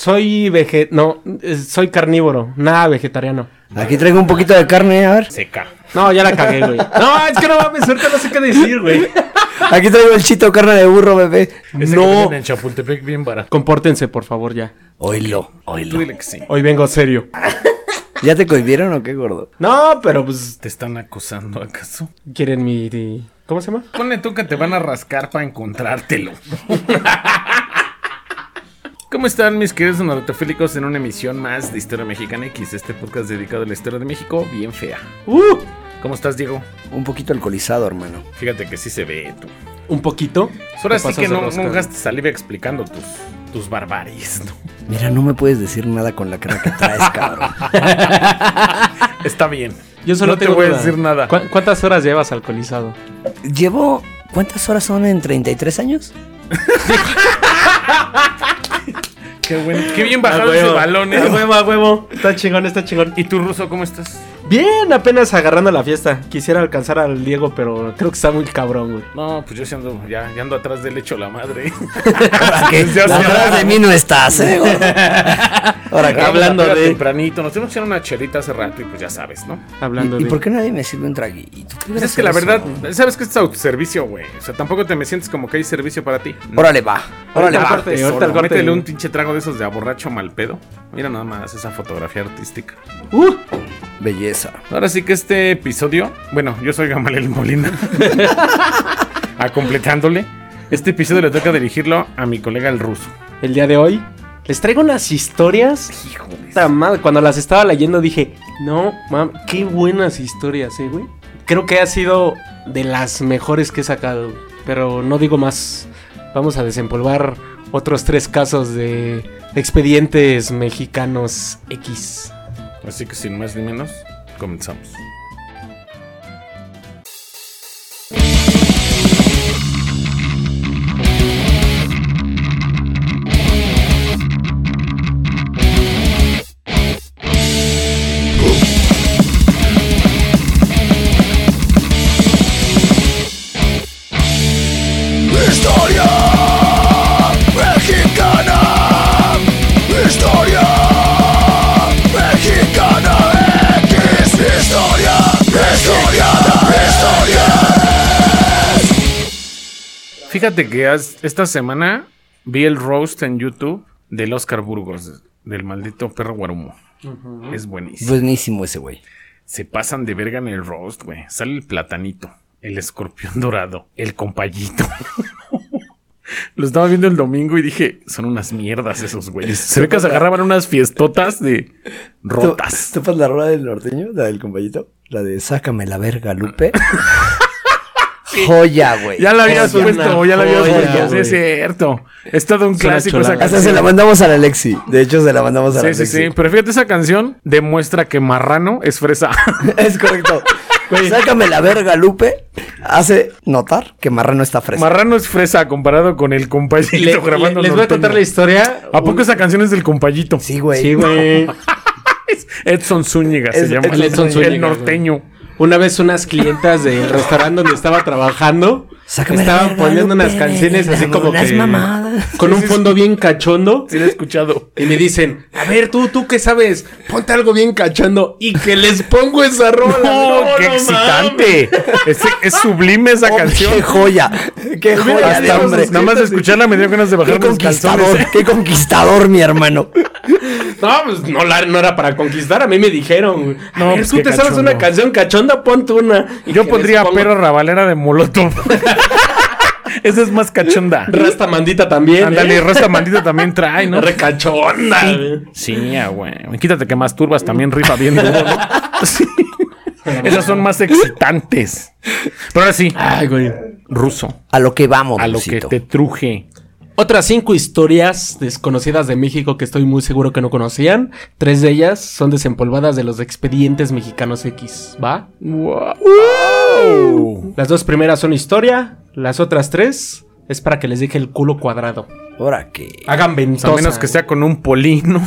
Soy vege... No, eh, soy carnívoro. Nada vegetariano. Aquí traigo un poquito de carne, a ver. Seca. No, ya la cagué, güey. No, es que no mames, ahorita no sé qué decir, güey. Aquí traigo el chito carne de burro, bebé. Ese No. que en Chapultepec bien barato. Compórtense, por favor, ya. Oílo, Tú oílo. dile que sí. Hoy vengo serio. ¿Ya te cohibieron o qué, gordo? No, pero pues ¿Te están acosando acaso? quieren mi... ¿Cómo se llama? Ponle tú que te van a rascar para encontrártelo. ¿Cómo están mis queridos narratofílicos en una emisión más de Historia Mexicana X? Este podcast dedicado a la historia de México bien fea. Uh, ¿Cómo estás, Diego? Un poquito alcoholizado, hermano. Fíjate que sí se ve tú. un poquito. Ahora Te sí que no, no gastes saliva explicando tus, tus barbaries. ¿no? Mira, no me puedes decir nada con la cara que traes, cabrón. Está bien. Yo solo no te voy a decir nada. ¿Cu- ¿Cuántas horas llevas alcoholizado? Llevo... ¿Cuántas horas son en 33 años? Qué, bueno. Qué bien bajado ese balón, A huevo, a huevo. Está chingón, está chingón. ¿Y tú, Ruso, cómo estás? Bien, apenas agarrando la fiesta. Quisiera alcanzar al Diego, pero creo que está muy cabrón, güey. No, pues yo sí ando, ya, ya ando atrás del hecho la madre. Atrás de mí no estás, ¿eh? Ahora, ¿qué? Hablando de- tempranito, nos tuvimos que una chelita hace rato y pues ya sabes, ¿no? Hablando ¿Y, y de... por qué nadie me sirve un traguito? ¿Qué Pues es que la verdad, sabes que esto es autoservicio, güey. O sea, tampoco te me sientes como que hay servicio para ti. No. Órale, va. Órale, va. corte, Te ahorita el solo, corte. Métele un pinche trago de esos de aborracho mal pedo. Mira nada más esa fotografía artística. Uh, Belleza. Ahora sí que este episodio, bueno, yo soy Gamaliel Molina. a completándole, este episodio le toca dirigirlo a mi colega el ruso. el día de hoy les traigo unas historias. Hijo de Puta madre, Cuando las estaba leyendo dije, no, mam, qué buenas historias, eh, güey. Creo que ha sido de las mejores que he sacado, güey. pero no digo más. Vamos a desempolvar otros tres casos de expedientes mexicanos X. Así que sin más ni menos, comenzamos. Fíjate que has- esta semana vi el roast en YouTube del Oscar Burgos, del maldito perro guarumo. Es buenísimo. Buenísimo ese güey. Se pasan de verga en el roast, güey. Sale el platanito, el escorpión dorado, el compayito. Lo estaba viendo el domingo y dije, son unas mierdas esos güeyes. Se ve que se agarraban unas fiestotas de rotas. ¿Tú, ¿Topas la rola del norteño? La del compañito. La de Sácame la verga, Lupe. Joya, güey. Ya la habías Joya, puesto, ya la habías puesto. Sí, es cierto. Es todo un Es clásico esa chulada. Hasta canción. se la mandamos a la Alexi. De hecho, se la mandamos a la Sí, sí, Alexi. sí. Pero fíjate, esa canción demuestra que Marrano es fresa. Es correcto. Sácame la verga, Lupe. Hace notar que Marrano está fresco. Marrano es fresa comparado con el compayito Le- le- grabando les voy a contar la historia. ¿A poco esa canción es del compayito? sí, güey. Sí, güey. Edson Zúñiga se llama. Edson Zúñiga, El norteño. Una vez unas clientas del restaurante donde estaba trabajando Sácame estaban verga, poniendo unas canciones así como unas que mamadas. con un fondo bien cachondo Sí, lo he escuchado. y me dicen, a ver tú, tú qué sabes, ponte algo bien cachondo y que les pongo esa rola. ¡Oh, qué no excitante! Es, es sublime esa Oh, canción. ¡Qué joya! ¡Qué joya de Hasta hombre! nada más de escucharla me dio ganas de ¡Qué bajar los conquistador! calzones. ¡Qué conquistador, mi hermano! mames". No, pues no, la- no era para conquistar, a mí me dijeron. A No, ver, pues tú qué te sabes cachondo. una canción cachonda, ponte una. Y Yo pondría pongo perra rabalera de Molotov. Esa es más cachonda. Rasta mandita también. Ándale, ¿eh? Rasta Maldita también trae, ¿no? Recachonda. güey. Sí, ah, güey. Quítate que masturbas también rifa bien duro, ¿no? Sí. Esas son más excitantes. Pero ahora sí, Ay, güey. ruso. A lo que vamos, A lo que te truje. Otras cinco historias desconocidas de México que estoy muy seguro que no conocían. Tres de ellas son desempolvadas de los expedientes mexicanos X. ¿Va? Wow. Las dos primeras son historia. Las otras tres es para que les deje el culo cuadrado. Ahora que. Hagan A ventosa. menos que sea con un polino.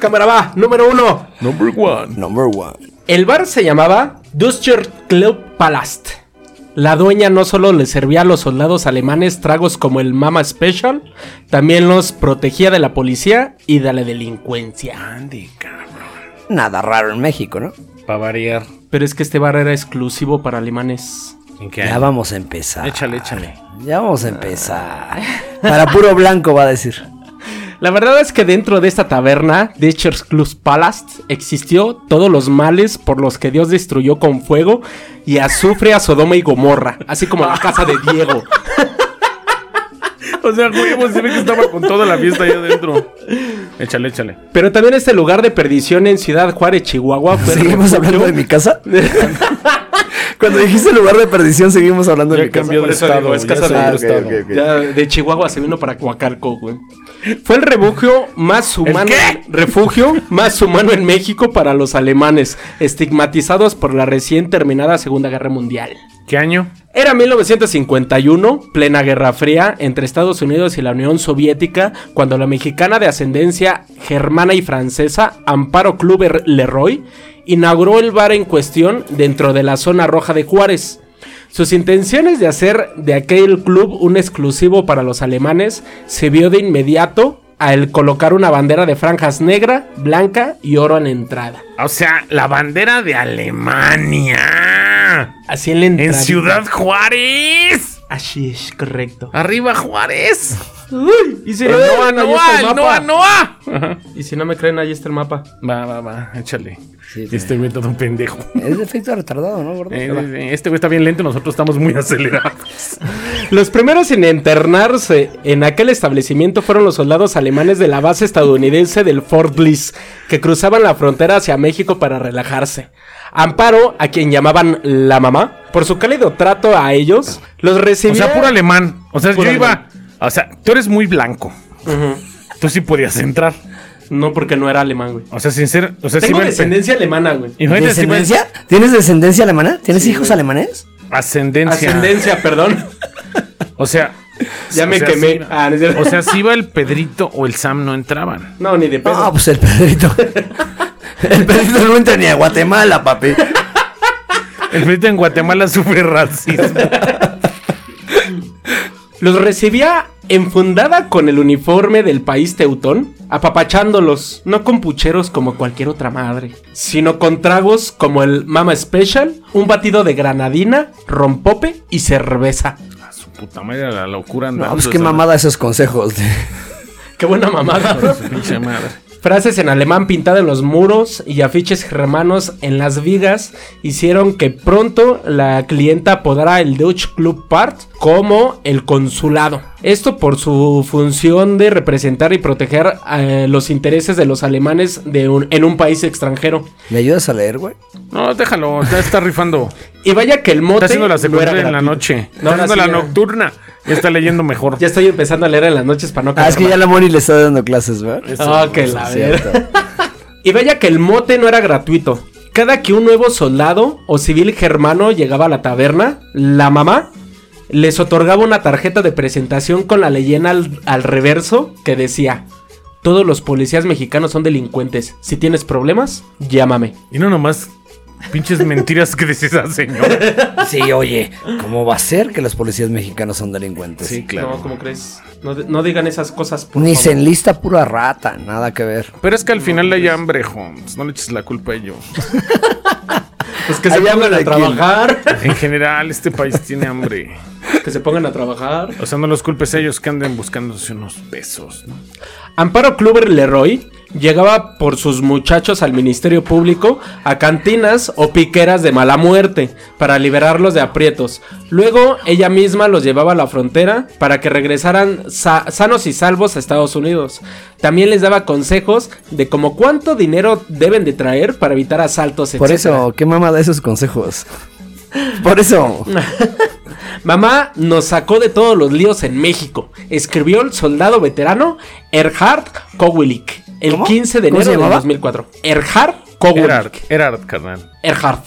Cámara va. Número uno. Number one. Number one. El bar se llamaba Duster Club Palast. La dueña no solo le servía a los soldados alemanes tragos como el Mama Special, también los protegía de la policía y de la delincuencia. Andy, cabrón. Nada raro en México, ¿no? Para variar. Pero es que este bar era exclusivo para alemanes. ¿En qué Ya año? vamos a empezar. Échale, échale. Ya vamos a empezar. Para puro blanco va a decir. La verdad es que dentro de esta taberna, Ditcher's Club Palace, existió todos los males por los que Dios destruyó con fuego y azufre a Sodoma y Gomorra, así como la casa de Diego. O sea, güey, se ve que estaba con toda la fiesta ahí adentro. Échale, échale. Pero también este lugar de perdición en Ciudad Juárez, Chihuahua, fue ¿Seguimos refugio- hablando de mi casa? Cuando dijiste lugar de perdición, seguimos hablando de Ya mi casa. cambió de eso digo, estado. es casa de- Ah, estado. ok, ok. Ya de Chihuahua se vino para Coacalco, güey. Fue el refugio más humano. qué? Refugio más humano en México para los alemanes, estigmatizados por la recién terminada Segunda Guerra Mundial. ¿Qué año? Era 1951, plena Guerra Fría entre Estados Unidos y la Unión Soviética, cuando la mexicana de ascendencia germana y francesa, Amparo Kluber Leroy, inauguró el bar en cuestión dentro de la zona roja de Juárez. Sus intenciones de hacer de aquel club un exclusivo para los alemanes se vio de inmediato al colocar una bandera de franjas negra, blanca y oro en la entrada. O sea, la bandera de Alemania. Así en la entrada. En Ciudad Juárez. Así es, correcto. Arriba Juárez. Uy, y si no, Noa, no, ahí está el Noa, mapa. Noa, Noa. Y si no me creen, ahí está el mapa. Va, va, va, échale. Sí, Y este güey todo un pendejo. Es de efecto retardado, ¿no, gordo? Eh, eh, Este güey está bien lento, nosotros estamos muy acelerados. Los primeros en internarse en aquel establecimiento fueron los soldados alemanes de la base estadounidense del Fort Bliss, que cruzaban la frontera hacia México para relajarse. Amparo, a quien llamaban la mamá, por su cálido trato a ellos, los O recibía... sea, puro alemán. O sea, yo iba. alemán. O sea, tú eres muy blanco. Tú sí podías entrar. No, porque no era alemán, güey. O sea, sin ser. O sea, Tengo descendencia alemana, güey. ¿Descendencia? ¿Tienes descendencia alemana? ¿Tienes hijos alemanes? Ascendencia. Ascendencia, perdón. O sea. Ya o me sea, quemé. Ah, no o sea, si iba el Pedrito o el Sam no entraban. No, ni de pedo. No, pues el Pedrito. el Pedrito no entra ni a Guatemala, papi. El Pedrito en Guatemala sufre racismo. Los recibía enfundada con el uniforme del país teutón, apapachándolos, no con pucheros como cualquier otra madre, sino con tragos como el Mama Special, un batido de granadina, rompope y cerveza. A su puta madre, la locura. No, pues qué mamada esos consejos. de- Qué buena mamada. su pinche madre. Frases en alemán pintadas en los muros y afiches germanos en las vigas hicieron que pronto la clienta apodara el Deutsche Club Part como el consulado. Esto por su función de representar y proteger eh, los intereses de los alemanes de un- en un país extranjero. ¿Me ayudas a leer, güey? No, déjalo, ya está rifando. Y vaya que el mote Está haciendo la no secundaria en la noche. No, Está haciendo la nocturna. Ya está leyendo mejor. Ya estoy empezando a leer en las noches para no Ah, es que ya la Moni le está dando clases, ¿verdad? Ah, que la Cierto. ver. Y vaya que el mote no era gratuito. Cada que un nuevo soldado o civil germano llegaba a la taberna, la mamá les otorgaba una tarjeta de presentación con la leyenda al, al reverso que decía: Todos los policías mexicanos son delincuentes. Si tienes problemas, llámame. Y no nomás pinches mentiras que dice esa señora. Sí, oye, ¿cómo va a ser que los policías mexicanos son delincuentes? Sí, claro. No, ¿cómo crees? No, digan esas cosas. por Ni favor. se enlista pura rata, nada que ver. Pero es que al final hay hambre, Holmes. No le eches la culpa a ellos. Pues que se pongan a trabajar. En general, este país tiene hambre. que se pongan a trabajar. O sea, no los culpes a ellos que anden buscándose unos pesos, ¿no? Amparo Kluber Leroy llegaba por sus muchachos al Ministerio Público a cantinas o piqueras de mala muerte para liberarlos de aprietos. Luego ella misma los llevaba a la frontera para que regresaran sa- sanos y salvos a Estados Unidos. También les daba consejos de cómo cuánto dinero deben de traer para evitar asaltos. Por eso, ¿qué mamá da esos consejos? Por eso. Mamá nos sacó de todos los líos en México. Escribió el soldado veterano Erhard Kowilik el ¿Cómo? 15 de ¿Cómo se enero de llamaba? 2004. Erhard Kowilik. Erard, Erard, carnal. Erhard.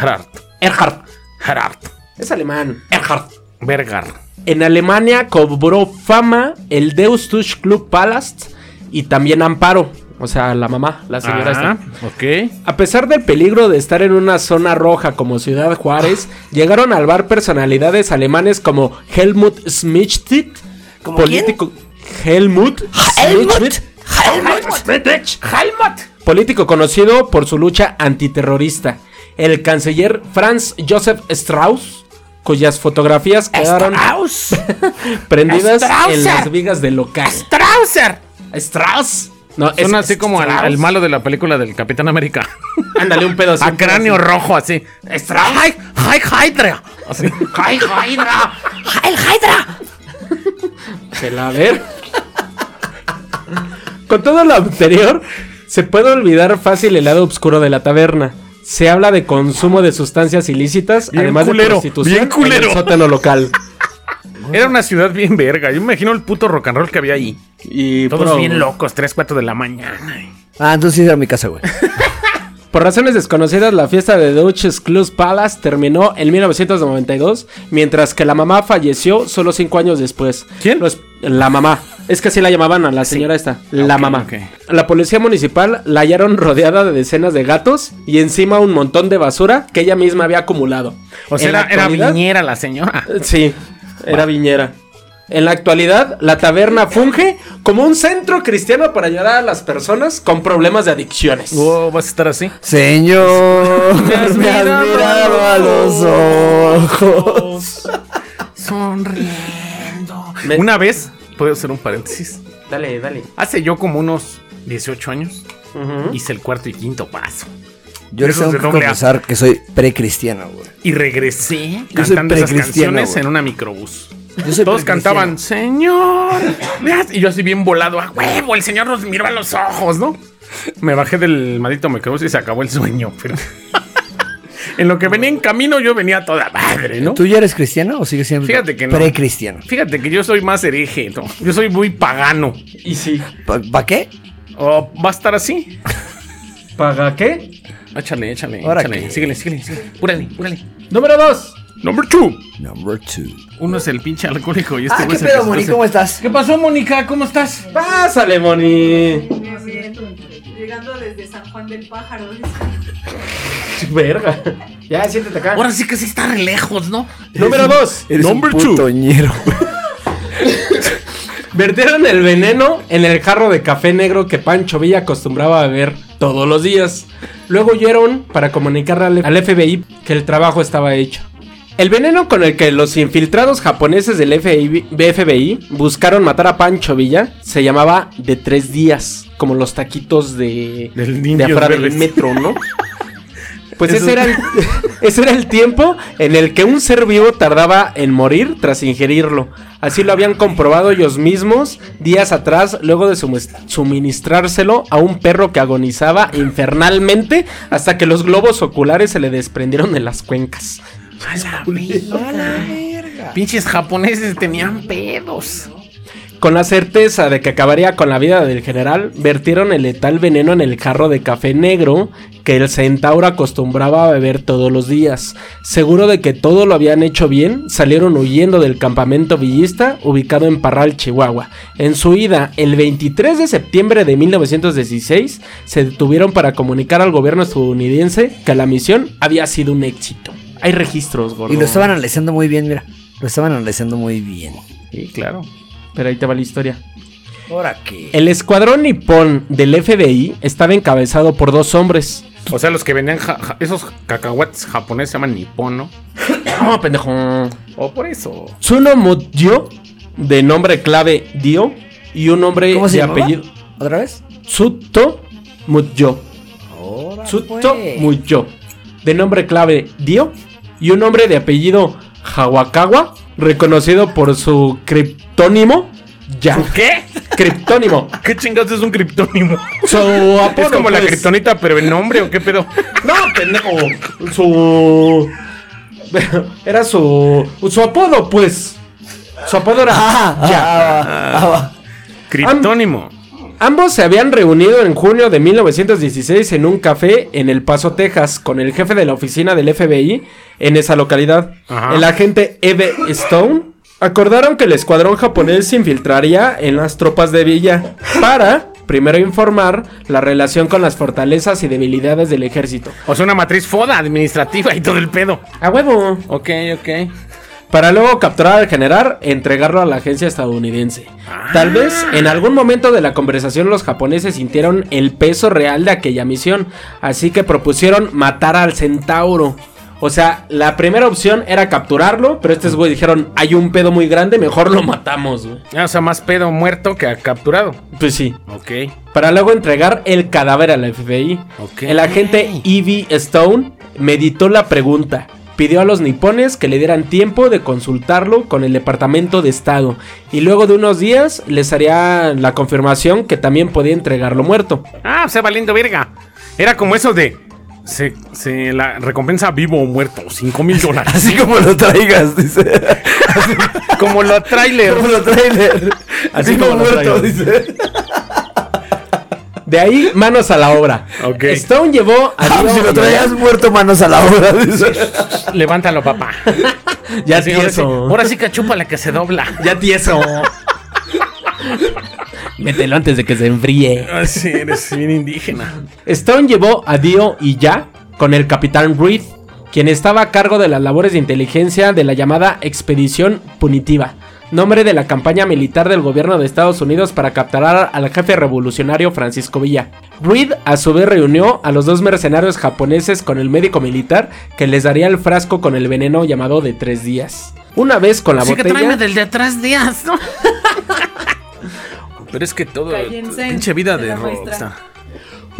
Erard. Erhard. Erard. Es alemán. Erhard. Vergar. En Alemania cobró fama el Deus Tusch Club Palast y también Amparo. O sea, la mamá, la señora Ajá, esta. ok. A pesar del peligro de estar en una zona roja como Ciudad Juárez, llegaron al bar personalidades alemanes como Helmut Schmidt, ¿Como político Helmut Helmut. Schmidt, Helmut, político conocido por su lucha antiterrorista, el canciller Franz Josef Strauss, cuyas fotografías quedaron Strauss. prendidas Strausser. en las vigas del local. Strausser. Strauss. No, Suena es así como al malo de la película del Capitán América. Ándale un pedo así. A cráneo rojo, así. Strauss. ¡Ay, ay, Hydra! Así. ¡Ay, Hydra! ¡El Hydra! Se la ver. Con todo lo anterior, se puede olvidar fácil el lado oscuro de la taberna. Se habla de consumo de sustancias ilícitas, Bien además culero, de prostitución bien culero. en el sótano local. Era una ciudad bien verga. Yo me imagino el puto rock and roll que había ahí. Y Todos puro- bien locos, 3, 4 de la mañana. Ah, entonces era mi casa, güey. Por razones desconocidas, la fiesta de Duchess Club Palace terminó en 1992, mientras que la mamá falleció solo cinco años después. ¿Quién? Los- la mamá. Es que así la llamaban a la señora esta. La Ok, mamá. La policía municipal la hallaron rodeada de decenas de gatos y encima un montón de basura que ella misma había acumulado. O sea, la era, viñera la señora. Sí, era viñera. En la actualidad, la taberna funge como un centro cristiano para ayudar a las personas con problemas de adicciones. Oh, ¿Vas a estar así? Señor, Me has me has mirado mirado a los los ojos. Sonriendo. Me- Una vez, puedo hacer un paréntesis. Dale, dale. Hace yo como unos 18 años, hice el cuarto y quinto paso. Yo les tengo que confesar que soy precristiano, güey. Y regresé Yo cantando esas canciones güey. en una microbús. Yo soy Todos cantaban, Señor. veas", Y yo así bien volado, a huevo, el Señor nos miró a los ojos, ¿no? Me bajé del maldito microbús y se acabó el sueño. pero- en lo que venía en camino, yo venía a toda madre, ¿no? ¿Tú ya eres cristiano o sigues siendo Fíjate que no. precristiano? Fíjate que yo soy más hereje, ¿no? Yo soy muy pagano. Y sí. ¿Para qué? ¿O va a estar así? ¿Paga qué? Échale, échale, ¿Ahora échale. qué? Síguele, síguele, síguele. Púrale, púrale. Número dos. Number two. Number two. Uno es el pinche alcohólico y este Ah, güey ¿qué es el pedo, Moni? ¿Cómo estás? ¿Qué pasó, Mónica? ¿Cómo estás? Pásale, Moni. Llegando desde San Juan del Pájaro. Verga. Ya, siéntate acá. Ahora sí que sí está re lejos, ¿no? Número dos. Eres Number un two. putoñero. Vertieron el veneno en el jarro de café negro que Pancho Villa acostumbraba a beber todos los días. Luego huyeron para comunicarle al FBI que el trabajo estaba hecho. El veneno con el que los infiltrados japoneses del FBI, FBI buscaron matar a Pancho Villa se llamaba de tres días, como los taquitos de, de afuera del metro, ¿no? Pues ese era, el, ese era el tiempo en el que un ser vivo tardaba en morir tras ingerirlo. Así lo habían comprobado ellos mismos días atrás, luego de suministrárselo a un perro que agonizaba infernalmente hasta que los globos oculares se le desprendieron de las cuencas. A la verga. Pinches japoneses tenían pedos. Con la certeza de que acabaría con la vida del general, vertieron el letal veneno en el jarro de café negro que el centauro acostumbraba a beber todos los días. Seguro de que todo lo habían hecho bien, salieron huyendo del campamento villista ubicado en Parral, Chihuahua. En su ida, el 23 de septiembre de 1916, se detuvieron para comunicar al gobierno estadounidense que la misión había sido un éxito. Hay registros, gordo. Y lo estaban analizando muy bien, mira. Lo estaban analizando muy bien. Sí, claro. Pero ahí te va la historia. ¿Ahora qué? El escuadrón nipón del FBI estaba encabezado por dos hombres. O sea, los que venían, ja- ja- esos cacahuates japoneses se llaman nipón, ¿no? No, pendejo. O por eso. Tsuno Mutyo, de nombre clave Dio, y un nombre ¿Cómo se de llamaba? apellido ¿Otra vez? Tsuto Mutyo. Ahora Tsuto pues. Mutyo, de nombre clave Dio, y un nombre de apellido Hawakawa, reconocido por su criptónimo Ya. ¿Qué? Criptónimo. ¿Qué chingados es un criptónimo? Su apodo, ¿Es como la pues. kriptonita, pero en nombre o qué pedo? No, pendejo. Su. Era su. Su apodo, pues. Su apodo era. Ah, ah, ah, ah, Criptónimo. Ambos se habían reunido en junio de 1916 en un café en El Paso, Texas, con el jefe de la oficina del FBI en esa localidad, Ajá. el agente Eve Stone. Acordaron que el escuadrón japonés se infiltraría en las tropas de Villa para primero informar la relación con las fortalezas y debilidades del ejército. O sea, una matriz foda administrativa y todo el pedo. A huevo. Ok, ok. Para luego capturar al general e entregarlo a la agencia estadounidense. Tal vez en algún momento de la conversación los japoneses sintieron el peso real de aquella misión, así que propusieron matar al centauro. O sea, la primera opción era capturarlo, pero estos güey dijeron, hay un pedo muy grande, mejor lo matamos. Ah, o sea, más pedo muerto que capturado. Pues sí. Ok. Para luego entregar el cadáver a la FBI. Ok. El agente E.V. Stone meditó la pregunta. Pidió a los nipones que le dieran tiempo de consultarlo con el Departamento de Estado. Y luego de unos días les haría la confirmación que también podía entregarlo muerto. Ah, o sea, valiendo verga. Era como eso de. Se, se la recompensa vivo o muerto, 5 mil dólares. Así como lo traigas, dice. como lo trailer. Como lo trailer. Así como lo muerto, traigas. dice. De ahí, manos a la obra. Ok. Stone llevó a Ah, Dio si lo y- traías muerto, manos a la obra, dice. Levántalo, papá. Ya Sí, ahora, sí, tieso. ahora sí que chupa la que se dobla. Ya tieso. Mételo antes de que se enfríe. Ah, sí, eres bien indígena. Stone llevó a Dio y ya con el capitán Reed, quien estaba a cargo de las labores de inteligencia de la llamada Expedición Punitiva, nombre de la campaña militar del gobierno de Estados Unidos para capturar al jefe revolucionario Francisco Villa. Reed a su vez reunió a los dos mercenarios japoneses con el médico militar que les daría el frasco con el veneno llamado de tres días. Una vez con la Así que botella... tráeme del de atrás días, ¿no? Pero es que todo. Cállense, Pinche vida de de rockstar.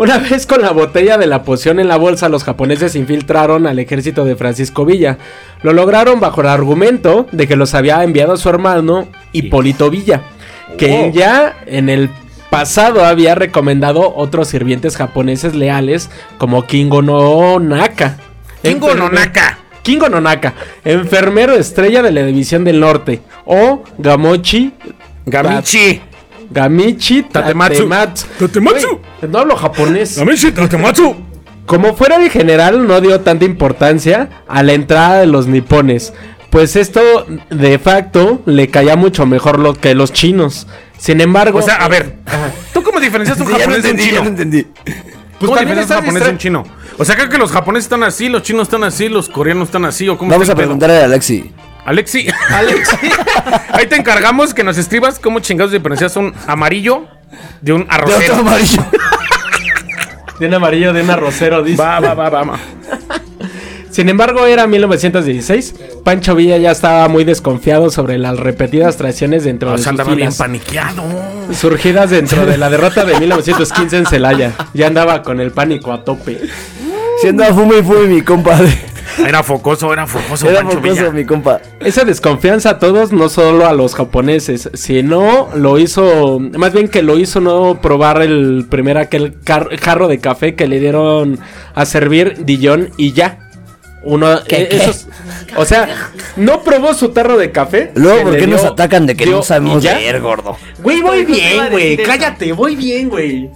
Una vez con la botella de la poción en la bolsa, los japoneses infiltraron al ejército de Francisco Villa. Lo lograron bajo el argumento de que los había enviado su hermano Hipólito Villa, que ya en el pasado había recomendado otros sirvientes japoneses leales como Kingo no Naka. Kingo no Naka. Kingo no Naka, enfermero estrella de la División del Norte, o Gamochi Gamichi. Gamichi Tatematsu. Tatematsu. Tatematsu. No hablo japonés. Como fuera el general, no dio tanta importancia a la entrada de los nipones, pues esto de facto le caía mucho mejor lo que los chinos. Sin embargo, O sea, a ver. ¿Tú cómo diferencias un Sí, ya no japonés de un entendí, ya no chino? entendí. ¿Cómo también diferencias un japonés de un chino? O sea, creo que los japoneses están así, los chinos están así, los coreanos están así, o cómo Vamos está a preguntarle a Alexi. Alexi. Alexi. Ahí te encargamos que nos escribas cómo chingados diferencias un amarillo de un De otro arrocero. amarillo. de un amarillo de un arrocero, dice. Va, va, va, va. va. Sin embargo, era 1916. Pancho Villa ya estaba muy desconfiado sobre las repetidas traiciones dentro O de sea, sus andaba bien filas, paniqueado. surgidas dentro de la derrota de 1915 en Celaya. Ya andaba con el pánico a tope. Siendo a fume y fume mi compa. Era focoso, era focoso, Era Pancho focoso Villa. mi compa. Esa desconfianza a todos, no solo a los japoneses, sino lo hizo, más bien que lo hizo no probar el primer aquel car- jarro de café que le dieron a servir Dillon y ya. Uno, eh, esos- o sea, no probó su tarro de café. Luego, ¿por qué nos atacan de que dio no sabemos leer, gordo? Güey, voy bien, güey. Cállate, voy bien, güey.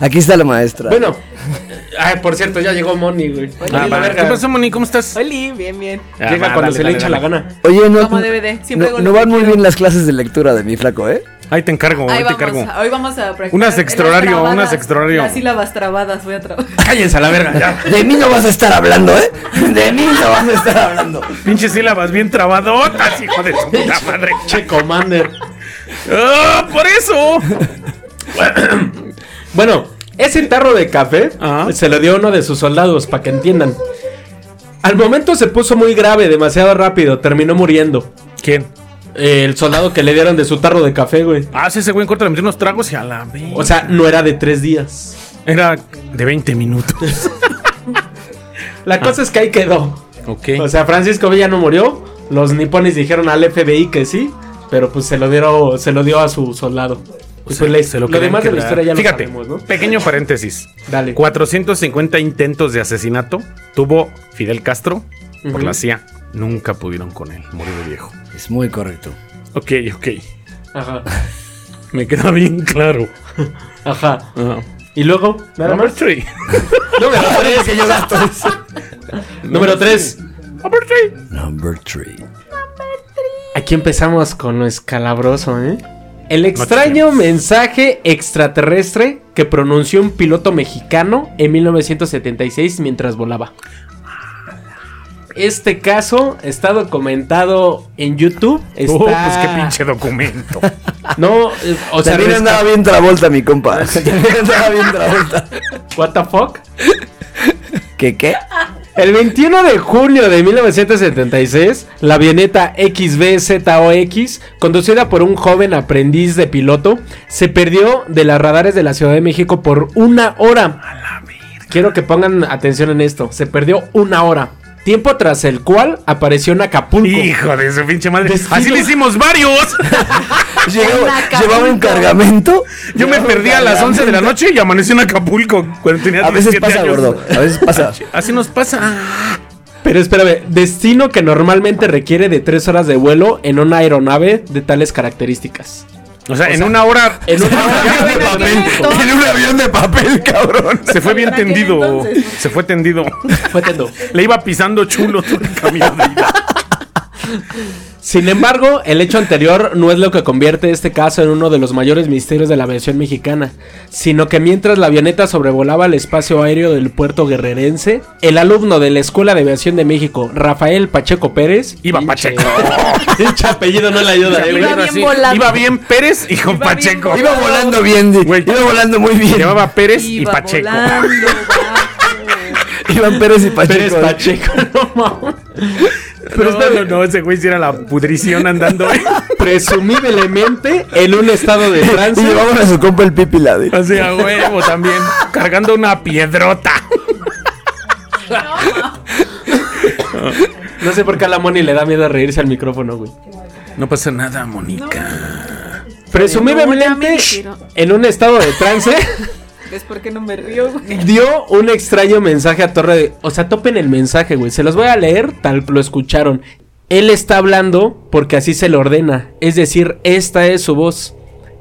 Aquí está la maestra. Bueno, ay, por cierto, ya llegó Moni, güey. Ah, va. ¿Qué pasó, Moni? ¿Cómo estás? Oli, bien, bien. Ah, Llega va, cuando dale, se le dale, hincha la gana. Oye, no, Como DVD, siempre no, no van muy bien las clases de lectura de mi flaco, ¿eh? Ahí te encargo, ahí, Ahí te encargo. hoy vamos a practicar. Unas extra horario, las trabadas, unas extra horario. Las sílabas trabadas voy a trabajar. Cállense a la verga, ya. De mí no vas a estar hablando, ¿eh? De mí no vas a estar hablando. Pinches sílabas bien trabadotas, hijo de su puta madre. Che, Commander. ¡Ah, por eso! Bueno, ese tarro de café Ajá. se lo dio uno de sus soldados, para que entiendan. Al momento se puso muy grave, demasiado rápido, terminó muriendo. ¿Quién? Eh, el soldado que le dieron de su tarro de café, güey. Ah, sí, ese güey en corto le metió unos tragos y a la vez. O sea, no era de tres días. Era de 20 minutos. La cosa es que ahí quedó. ok. O sea, Francisco Villa no murió. Los nipones dijeron al FBI que sí, pero pues se lo dieron, se lo dio a su soldado. Y pues la- lo, querían demás de la historia ya lo Fíjate, sabemos, ¿no? pequeño paréntesis. Dale. 450 intentos de asesinato tuvo Fidel Castro por la CIA. Nunca pudieron con él, murió de viejo. Es muy correcto. Ok, ok. Ajá. Me queda bien claro. Ajá. Ah. Y luego, nada Number más. three. Número 3. Número 3. Number three. Number three. Aquí empezamos con lo escalabroso, ¿eh? El extraño mensaje extraterrestre que pronunció un piloto mexicano en 1976 mientras volaba. Este caso está documentado en YouTube. Está... Oh, pues qué pinche documento. No, eh, o sea, También andaba bien Travolta, mi compa. También andaba bien Travolta. What the fuck? ¿Qué qué? El 21 de junio de 1976, la avioneta XBZOX, conducida por un joven aprendiz de piloto, se perdió de las radares de la Ciudad de México por una hora. Quiero que pongan atención en esto. Se perdió una hora. Tiempo tras el cual apareció en Acapulco. Hijo de su pinche madre. Destino. Así le hicimos varios. Llevaba un cargamento. Yo me perdí a las 11 de la noche y amanecí en Acapulco cuando tenía A veces 17 pasa, años. gordo. A veces pasa. Así nos pasa. Pero espérame, destino que normalmente requiere de tres horas de vuelo en una aeronave de tales características. O sea, en una hora. En una de papel. En un avión de papel, cabrón. Se fue bien ¿Para qué tendido. entonces? Se fue tendido. Fue tendo. Le iba pisando chulo todo el camino de ida. Sin embargo, el hecho anterior no es lo que convierte este caso en uno de los mayores misterios de la aviación mexicana, sino que mientras la avioneta sobrevolaba el espacio aéreo del puerto guerrerense, el alumno de la Escuela de Aviación de México, Rafael Pacheco Pérez, Iba Pacheco. Pinche apellido no le ayuda, eh, güey. Iba bien volando. Iba bien Pérez y con Iba Pacheco. volando. Iba volando bien, Güey. iba volando muy bien. Llevaba Pérez y Iba Pacheco. volando, Pérez y Pacheco. Pérez Pacheco, no mames. Pero no, no, no, ese güey sí era la pudrición andando. Presumiblemente en un estado de Y trance. llevaban a su compa el pipila. di. Así a huevo también. Cargando una piedrota. No sé por qué a la Moni le da miedo reírse al micrófono, güey. No pasa nada, Mónica. Presumiblemente en un estado de trance. ¿Ves por qué no me río, güey? dio un extraño mensaje a Torre de... O sea, topen el mensaje, güey. Se los voy a leer tal lo escucharon. Él está hablando porque así se le ordena. Es decir, esta es su voz.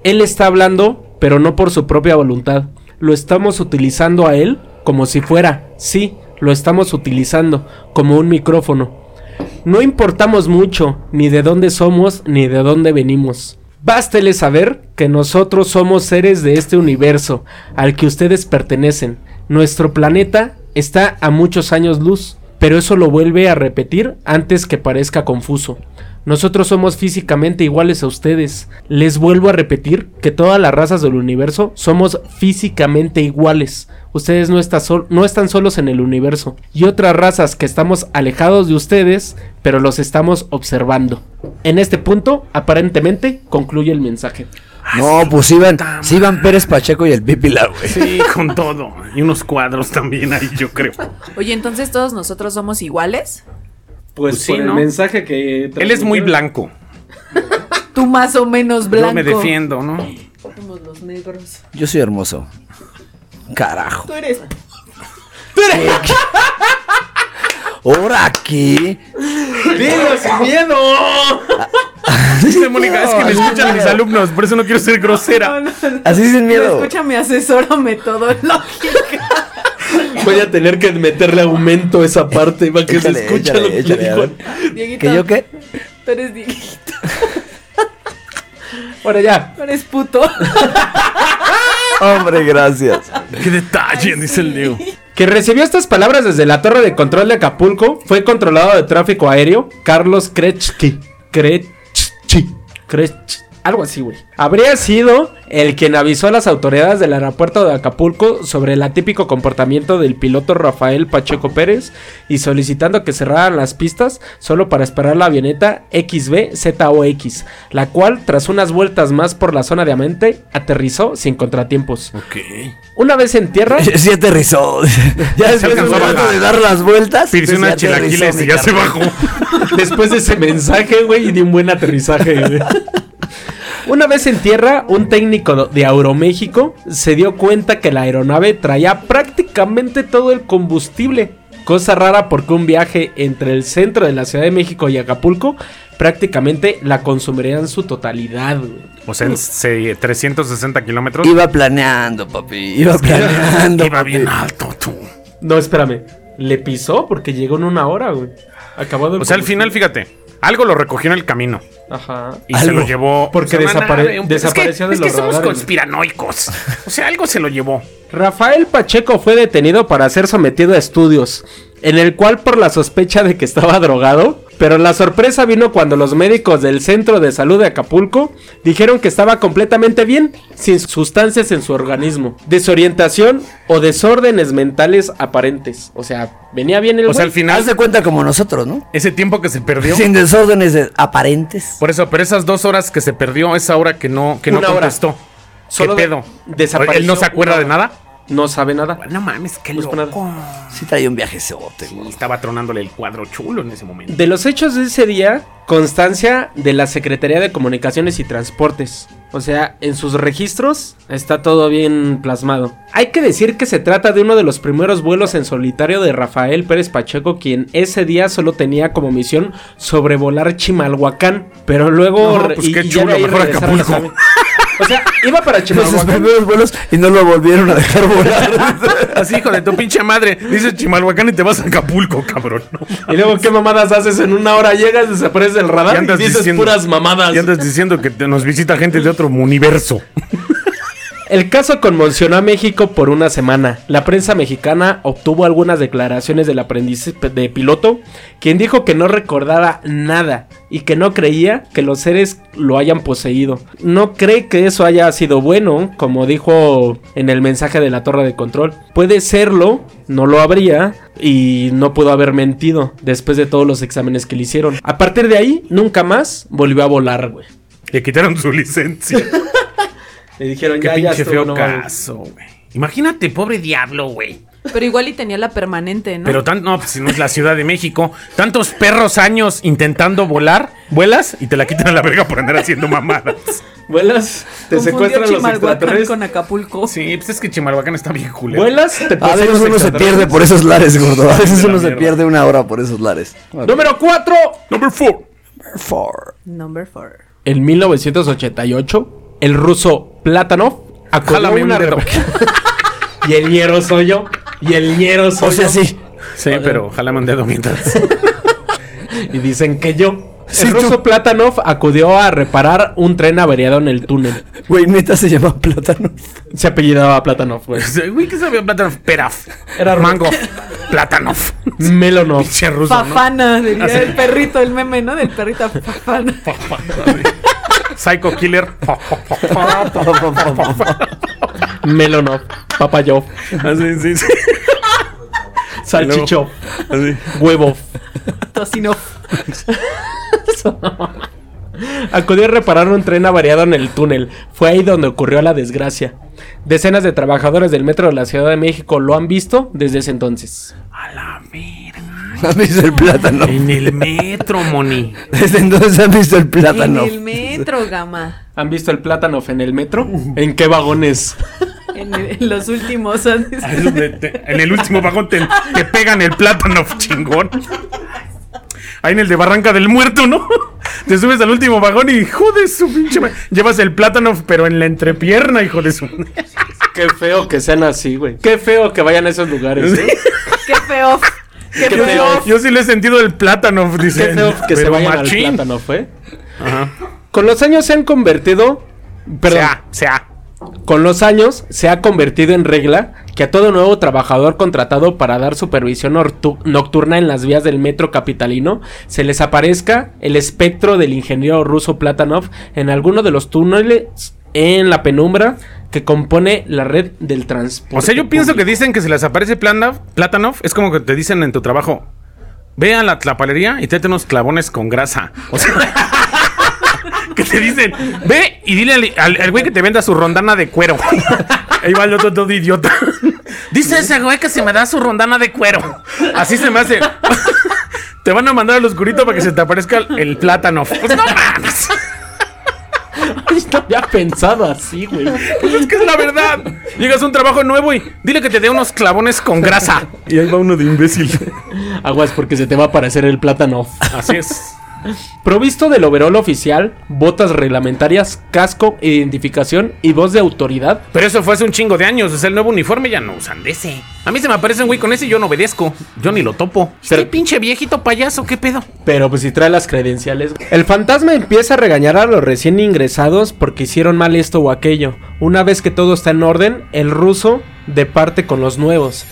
Él está hablando, pero no por su propia voluntad. Lo estamos utilizando a él como si fuera. Sí, lo estamos utilizando como un micrófono. No importamos mucho, ni de dónde somos, ni de dónde venimos. Bástele saber que nosotros somos seres de este universo al que ustedes pertenecen. Nuestro planeta está a muchos años luz, pero eso lo vuelve a repetir antes que parezca confuso. Nosotros somos físicamente iguales a ustedes. Les vuelvo a repetir que todas las razas del universo somos físicamente iguales. Ustedes no, está sol- no están solos en el universo. Y otras razas que estamos alejados de ustedes, pero los estamos observando. En este punto, aparentemente, concluye el mensaje. No, pues iban, sí iban Pérez Pacheco y el pipila, güey. Sí, con todo. Y unos cuadros también ahí, yo creo. Oye, entonces todos nosotros somos iguales. Pues, Pues sí, por el ¿no? mensaje que... Él es muy blanco. Tú más o menos blanco. Yo me defiendo, ¿no? Somos los negros. Yo soy hermoso. Carajo. Tú eres. ¿Ahora aquí? ¡Dilo sin miedo! Dice Mónica, es que me escuchan mis alumnos, por eso no quiero ser grosera. Así sin miedo. Escucha mi asesora metodológica. Voy a tener que meterle aumento a esa parte para que Échale, se escuche échale, lo que échale, le. Dieguito, ¿Que yo qué? Tú eres Dieguito. Bueno, ya. Tú eres puto. Hombre, gracias. Qué detalle, dice el Diego. Que recibió estas palabras desde la torre de control de Acapulco fue controlado de tráfico aéreo Carlos Krechki. Krechki. Krech. Algo así, güey. Habría sido el quien avisó a las autoridades del aeropuerto de Acapulco sobre el atípico comportamiento del piloto Rafael Pacheco Pérez y solicitando que cerraran las pistas solo para esperar la avioneta XB-ZOX, la cual, tras unas vueltas más por la zona de Amente, aterrizó sin contratiempos. Ok. Una vez en tierra, Sí aterrizó. Ya después de de dar las vueltas. Pidió sí unas chilaquiles y ya se bajó. Después de ese mensaje, güey, y de un buen aterrizaje, güey. Una vez en tierra, un técnico de Aeroméxico se dio cuenta que la aeronave traía prácticamente todo el combustible. Cosa rara porque un viaje entre el centro de la Ciudad de México y Acapulco prácticamente la consumiría en su totalidad, güey. O sea, en se- 360 kilómetros. Iba planeando, papi. Iba planeando. Iba papi. bien alto, tú. No, espérame. Le pisó porque llegó en una hora, güey. Acabó de O sea, al final, fíjate, algo lo recogió en el camino. Ajá. Y se lo llevó. Porque desapare- nave, un- desapareció de es que, los es que somos radares. conspiranoicos. O sea, algo se lo llevó. Rafael Pacheco fue detenido para ser sometido a estudios, en el cual por la sospecha de que estaba drogado, pero la sorpresa vino cuando los médicos del Centro de Salud de Acapulco dijeron que estaba completamente bien, sin sustancias en su organismo, desorientación o desórdenes mentales aparentes. O sea, venía bien el O sea, al final, de cuenta como nosotros, ¿no? ese tiempo que se perdió. Sin desórdenes de- aparentes. Por eso, pero esas dos horas que se perdió, esa hora que no, que no Una hora. contestó. Solo ¿Qué pedo? desapareció ¿Él no se acuerda de nada? No sabe nada. No mames, qué No nada. loco. Sí traía un viajezote, Sí, güey. estaba tronándole el cuadro chulo en ese momento. De los hechos de ese día, constancia de la Secretaría de Comunicaciones y Transportes. O sea, en sus registros está todo bien plasmado. Hay que decir que se trata de uno de los primeros vuelos en solitario de Rafael Pérez Pacheco, quien ese día solo tenía como misión sobrevolar Chimalhuacán. Pero luego... No, pues qué chulo, mejor Acapulco. O sea, iba para Sus Chimalhuacán. primeros vuelos y no lo volvieron a dejar volar. Así, hijo de tu pinche madre. Dices Chimalhuacán y te vas a Acapulco, cabrón. No. Y luego, ¿qué mamadas haces? En una hora llegas, desaparece el radar Y dices diciendo- puras mamadas. Y andas diciendo que te- nos visita gente de otro universo. El caso conmocionó a México por una semana. La prensa mexicana obtuvo algunas declaraciones del aprendiz de piloto, quien dijo que no recordaba nada y que no creía que los seres lo hayan poseído. No cree que eso haya sido bueno, como dijo en el mensaje de la torre de control. Puede serlo, no lo habría y no pudo haber mentido después de todos los exámenes que le hicieron. A partir de ahí, nunca más volvió a volar, güey. Le quitaron su licencia. Le dijeron, Qué ya, ya pinche estuvo, feo no mames". caso, güey. Imagínate, pobre diablo, güey. Pero igual y tenía la permanente, ¿no? Pero tan, no, pues si no es la Ciudad de México, tantos perros años intentando volar, vuelas y te la quitan a la verga por andar haciendo mamadas. Vuelas, te secuestran los Chimalhuacán extraterrestres. con Acapulco. Sí, pues es que Chimalhuacán está bien culero. Vuelas, te A veces uno se pierde por esos lares, gordo. A veces uno se pierde una hora por esos lares. Número 4. Number four. Four. Number four. En 1988, el ruso Platanov acudió a una rep- y el ñero soy yo. Y el ñero soy O sea, yo. sí. Sí, pero ojalá me un dedo mientras. Y dicen que yo. Sí, el tú. ruso Platanov acudió a reparar un tren averiado en el túnel. Güey, neta se llama plátano. Se apellidaba Platanov, güey. Güey, ¿qué sabía plátano? Peraf. Era mango. Plátano. Melonov. Pinche ruso, ¿no? Fafana, el perrito, el meme, ¿no? Del perrito Fafana. Psycho Killer. Melonov. Papayov. Así, sí, sí. Salchicho. Así. Huevo. Tocino. Acudió a reparar un tren averiado en el túnel. Fue ahí donde ocurrió la desgracia. Decenas de trabajadores del metro de la Ciudad de México lo han visto desde ese entonces. A la verga. ¿Han visto el plátano? En el metro, Moni. Desde entonces han visto el plátano. En el metro, gama. ¿Han visto el plátano en el metro? ¿En qué vagones? En, el- en los últimos antes. Te- En el último vagón te, te pegan el plátano chingón. Ahí en el de Barranca del Muerto, ¿no? Te subes al último vagón y joder su pinche. Llevas el plátano, pero en la entrepierna, hijo de su. Qué feo que sean así, güey. Qué feo que vayan a esos lugares. ¿eh? Qué feo. Qué, feo. Yo sí le he sentido el plátano, dice. Qué feo que se pero vayan al plátano, ¿fue? Ajá. Con los años se han convertido... Perdón. Sea, sea. Con los años se ha convertido en regla que a todo nuevo trabajador contratado para dar supervisión nocturna en las vías del metro capitalino se les aparezca el espectro del ingeniero ruso Platanov en alguno de los túneles en la penumbra que compone la red del transporte. O sea, yo pienso que dicen que si les aparece Platanov, es como que te dicen en tu trabajo, ve a la tlapalería y tráete unos clavones con grasa. O sea, que te dicen, ve y dile al, güey que te venda su rondana de cuero. Ahí va el otro todo idiota. Dice ese güey que se me da su rondana de cuero. Así se me hace. Te van a mandar al oscurito para que se te aparezca el, el plátano. Pues no mames. Había pensado así, güey. Pues es que es la verdad. Llegas a un trabajo nuevo y dile que te dé unos clavones con grasa. Y ahí va uno de imbécil. Aguas porque se te va a aparecer el plátano. Así es. Provisto del overol oficial, botas reglamentarias, casco, identificación y voz de autoridad, Pero eso fue hace un chingo de años. Es el nuevo uniforme, ya no usan de ese. A mí se me aparece un güey con ese y yo no obedezco. Yo ni lo topo. Pero- Este pinche viejito payaso, ¿qué pedo? pero pues si trae las credenciales. El fantasma empieza a regañar a los recién ingresados porque hicieron mal esto o aquello. Una vez que todo está en orden, el ruso departe con los nuevos.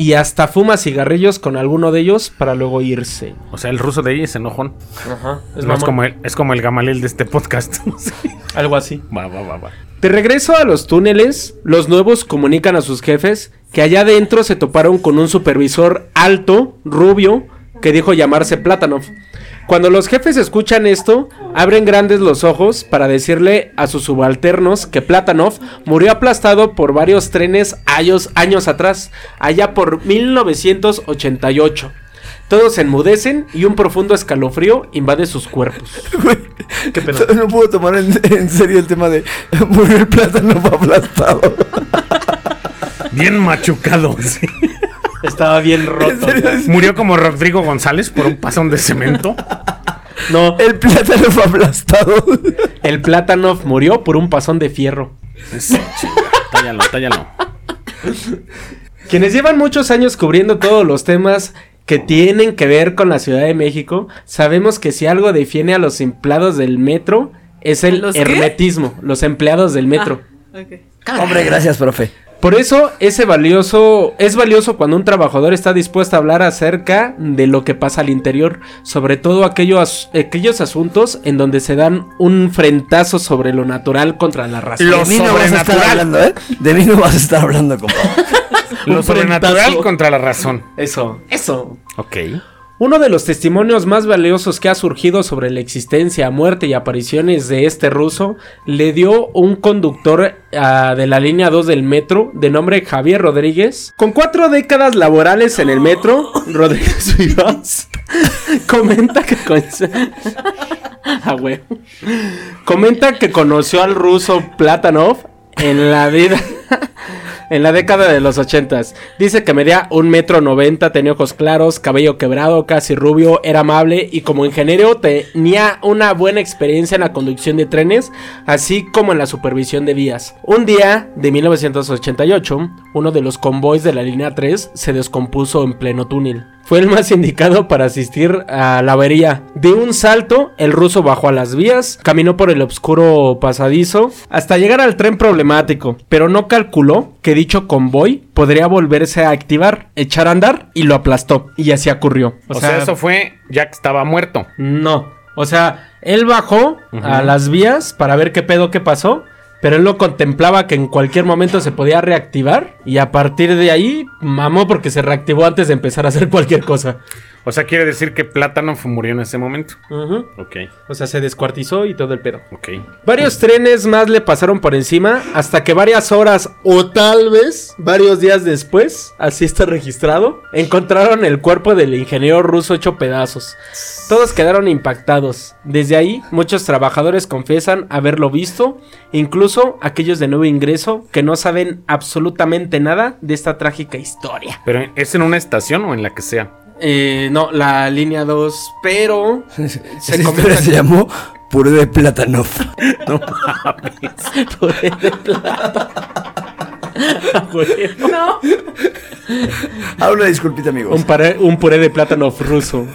Y hasta fuma cigarrillos con alguno de ellos para luego irse. O sea, el ruso de ahí es enojón. Ajá. Es, No, es, como el, es como el gamalel de este podcast. Algo así. va, va, va, va. De regreso a los túneles, los nuevos comunican a sus jefes que allá adentro se toparon con un supervisor alto, rubio, que dijo llamarse Platanov. Cuando los jefes escuchan esto, abren grandes los ojos para decirle a sus subalternos que Platanov murió aplastado por varios trenes años, años atrás, allá por 1988. Todos se enmudecen y un profundo escalofrío invade sus cuerpos. No puedo tomar en, en serio el tema de murió el plátano aplastado. Bien machucado. sí. Estaba bien En roto. Murió como Rodrigo González por un pasón de cemento. No, el plátano fue aplastado. El Platanov murió por un pasón de fierro. Tállalo, tállalo. Quienes llevan muchos años cubriendo todos los temas que tienen que ver con la Ciudad de México, sabemos que si algo defiende a los empleados del metro es el ¿Los qué? hermetismo, los empleados del metro. Ah, ok. Hombre, gracias, profe. Por eso ese valioso es valioso cuando un trabajador está dispuesto a hablar acerca de lo que pasa al interior, sobre todo aquellos, aquellos asuntos en donde se dan un frentazo sobre lo natural contra la razón. Lo de mí no vas a estar sobrenatural. hablando, ¿eh? De mí no vas a estar hablando, compadre. Lo sobrenatural frentazo. contra la razón. Eso, eso. Ok. Uno de los testimonios más valiosos que ha surgido sobre la existencia, muerte y apariciones de este ruso le dio un conductor ah, de la línea 2 del metro de nombre Javier Rodríguez. Con cuatro décadas laborales en el metro, Rodríguez Vivas comenta que con- Ah, comenta que conoció al ruso Platanov en la vida en la década de los ochentas. Dice que medía un metro noventa, tenía ojos claros, cabello quebrado, casi rubio, era amable y como ingeniero tenía una buena experiencia en la conducción de trenes, así como en la supervisión de vías. Un día de 1988, uno de los convoys de la línea 3 se descompuso en pleno túnel. Fue el más indicado para asistir a la avería. De un salto, el ruso bajó a las vías, caminó por el oscuro pasadizo hasta llegar al tren problemático, pero no calculó que dicho convoy podría volverse a activar, echar a andar y lo aplastó. Y así ocurrió. O, sea, eso fue ya que estaba muerto. No. O sea, él bajó a las vías para ver qué pedo que pasó. Pero él lo contemplaba que en cualquier momento se podía reactivar. Y a partir de ahí, mamó porque se reactivó antes de empezar a hacer cualquier cosa. O sea, quiere decir que Plátano murió en ese momento. Ujú. Ok, O sea, se descuartizó y todo el pedo. ok. Varios trenes más le pasaron por encima hasta que varias horas o tal vez varios días después, así está registrado, encontraron el cuerpo del ingeniero ruso hecho pedazos. Todos quedaron impactados. Desde ahí, muchos trabajadores confiesan haberlo visto, incluso aquellos de nuevo ingreso que no saben absolutamente nada de esta trágica historia. Pero ¿es en una estación o en la que sea? Eh, no, la línea 2, pero se comenta se llamó Puré de Plátano. Puré de plata. A huevo. No. Ah, una disculpita, amigos. Un, pare- un puré de plátano ruso.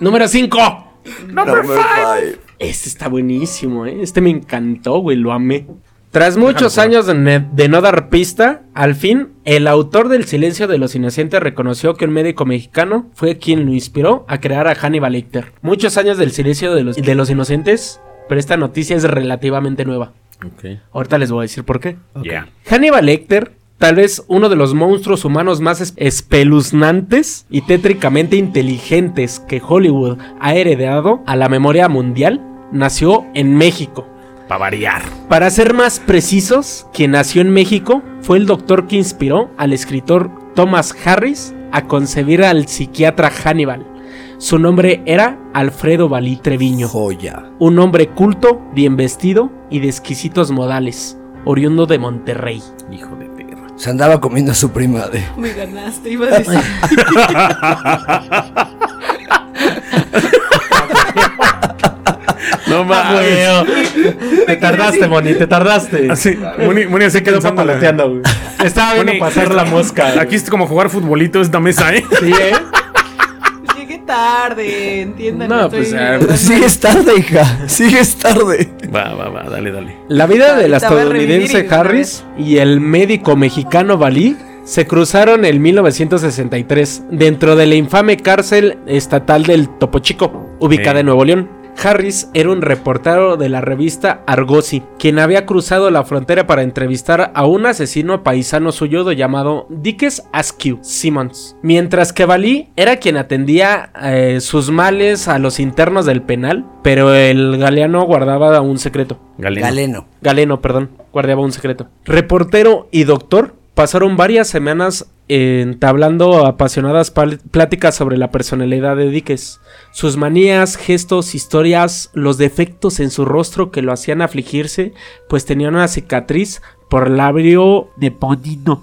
Número 5. Number five. Este está buenísimo, ¿eh? Este me encantó, güey, lo amé. Tras muchos años de, no dar pista, al fin, el autor del Silencio de los Inocentes reconoció que un médico mexicano fue quien lo inspiró a crear a Hannibal Lecter. Muchos años del Silencio de los, de los Inocentes, pero esta noticia es relativamente nueva. Ok. Ahorita les voy a decir por qué. Hannibal Lecter, tal vez uno de los monstruos humanos más es- espeluznantes y tétricamente inteligentes que Hollywood ha heredado a la memoria mundial, nació en México. Para variar. Para ser más precisos, quien nació en México fue el doctor que inspiró al escritor Thomas Harris a concebir al psiquiatra Hannibal. Su nombre era Alfredo Balí Treviño. Joya. Un hombre culto, bien vestido y de exquisitos modales, oriundo de Monterrey. Hijo de perra. Se andaba comiendo a su prima de. Me ganaste, iba a decir. mames. Te tardaste, Moni, te tardaste. Así, Moni, Moni así Se quedó papaloteando, güey. Estaba viendo Moni, pasar la mosca. Aquí es como jugar futbolito esta mesa, ¿eh? Sí, ¿eh? Llegué tarde, entiendan. No, estoy- pues, ah, Sigues tarde, hija. Sigues tarde. Va, va, va, dale, dale. La vida del Ahorita va a revivir estadounidense y Harris y el médico mexicano Balí se cruzaron en 1963 dentro de la infame cárcel estatal del Topo Chico, ubicada Sí. en Nuevo León. Harris era un reportero de la revista Argosy, quien había cruzado la frontera para entrevistar a un asesino paisano suyo llamado Dickes Askew Simmons, mientras que Balí era quien atendía eh, sus males a los internos del penal, pero el galeano guardaba un secreto. Galeno. Galeno. Galeno, perdón, guardaba un secreto. Reportero y doctor pasaron varias semanas entablando apasionadas pláticas sobre la personalidad de Dickes, sus manías, gestos, historias, los defectos en su rostro que lo hacían afligirse, pues tenía una cicatriz por labio de podino.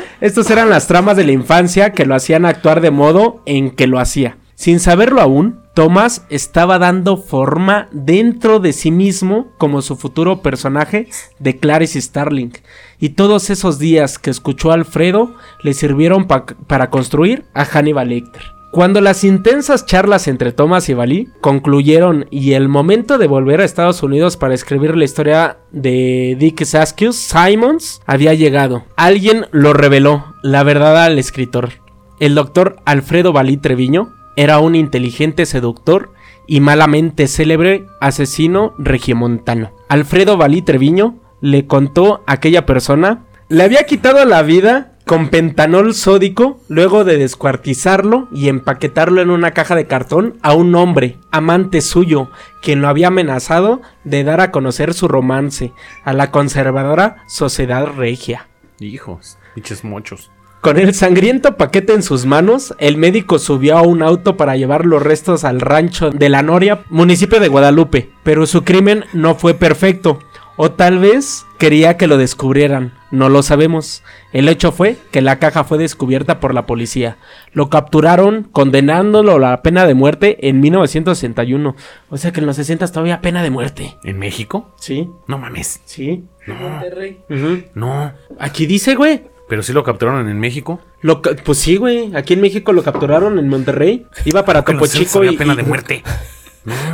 Estas eran las tramas de la infancia que lo hacían actuar de modo en que lo hacía. Sin saberlo aún, Thomas estaba dando forma dentro de sí mismo como su futuro personaje de Clarice Starling. Y todos esos días que escuchó a Alfredo le sirvieron pa- para construir a Hannibal Lecter. Cuando las intensas charlas entre Thomas y Valí concluyeron y el momento de volver a Estados Unidos para escribir la historia de Dick Saskius Simons había llegado. Alguien lo reveló, la verdad al escritor. El doctor Alfredo Valí Treviño era un inteligente seductor y malamente célebre asesino regiomontano. Alfredo Valí Treviño le contó a aquella persona, le había quitado la vida con pentanol sódico luego de descuartizarlo y empaquetarlo en una caja de cartón a un hombre, amante suyo, quien lo había amenazado de dar a conocer su romance a la conservadora Sociedad Regia. Hijos, pinches mochos. Con el sangriento paquete en sus manos, el médico subió a un auto para llevar los restos al rancho de La Noria, municipio de Guadalupe. Pero su crimen no fue perfecto. O tal vez quería que lo descubrieran. No lo sabemos. El hecho fue que la caja fue descubierta por la policía. Lo capturaron condenándolo a la pena de muerte en 1961. O sea que en los 60 todavía pena de muerte. ¿En México? Sí, No mames. sí. Monterrey. Ujú. No. Aquí dice, güey. Pero sí lo capturaron en México. Lo pues sí, güey. Aquí en México lo capturaron en Monterrey. Iba para Topo Chico había y. pena y- de muerte.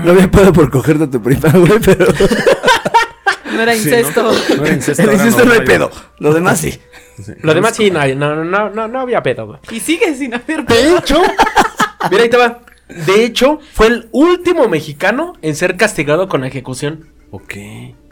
No había pedo por cogerte a tu prima, güey, pero. No era Sí, incesto. ¿no? No era incesto. El era incesto no hay pedo. Lo demás sí. Sí. Lo demás sí, no, no, no, no, había pedo, güey. Y sigue sin haber De hecho, mira, ahí te va. De hecho, fue el último mexicano en ser castigado con ejecución. Ok.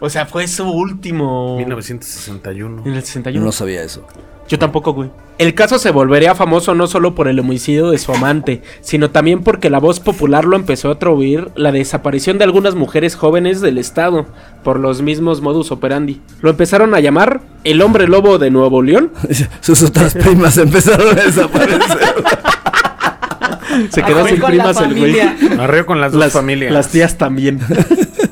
O sea, fue su último. 1961. En el 61. No sabía eso. Yo tampoco, güey. El caso se volvería famoso no solo por el homicidio de su amante, sino también porque la voz popular lo empezó a atribuir la desaparición de algunas mujeres jóvenes del estado, por los mismos modus operandi. Lo empezaron a llamar el hombre lobo de Nuevo León. Sus otras primas empezaron a desaparecer. Se quedó sin primas el güey. Arreo con las dos Las, familias. las tías también.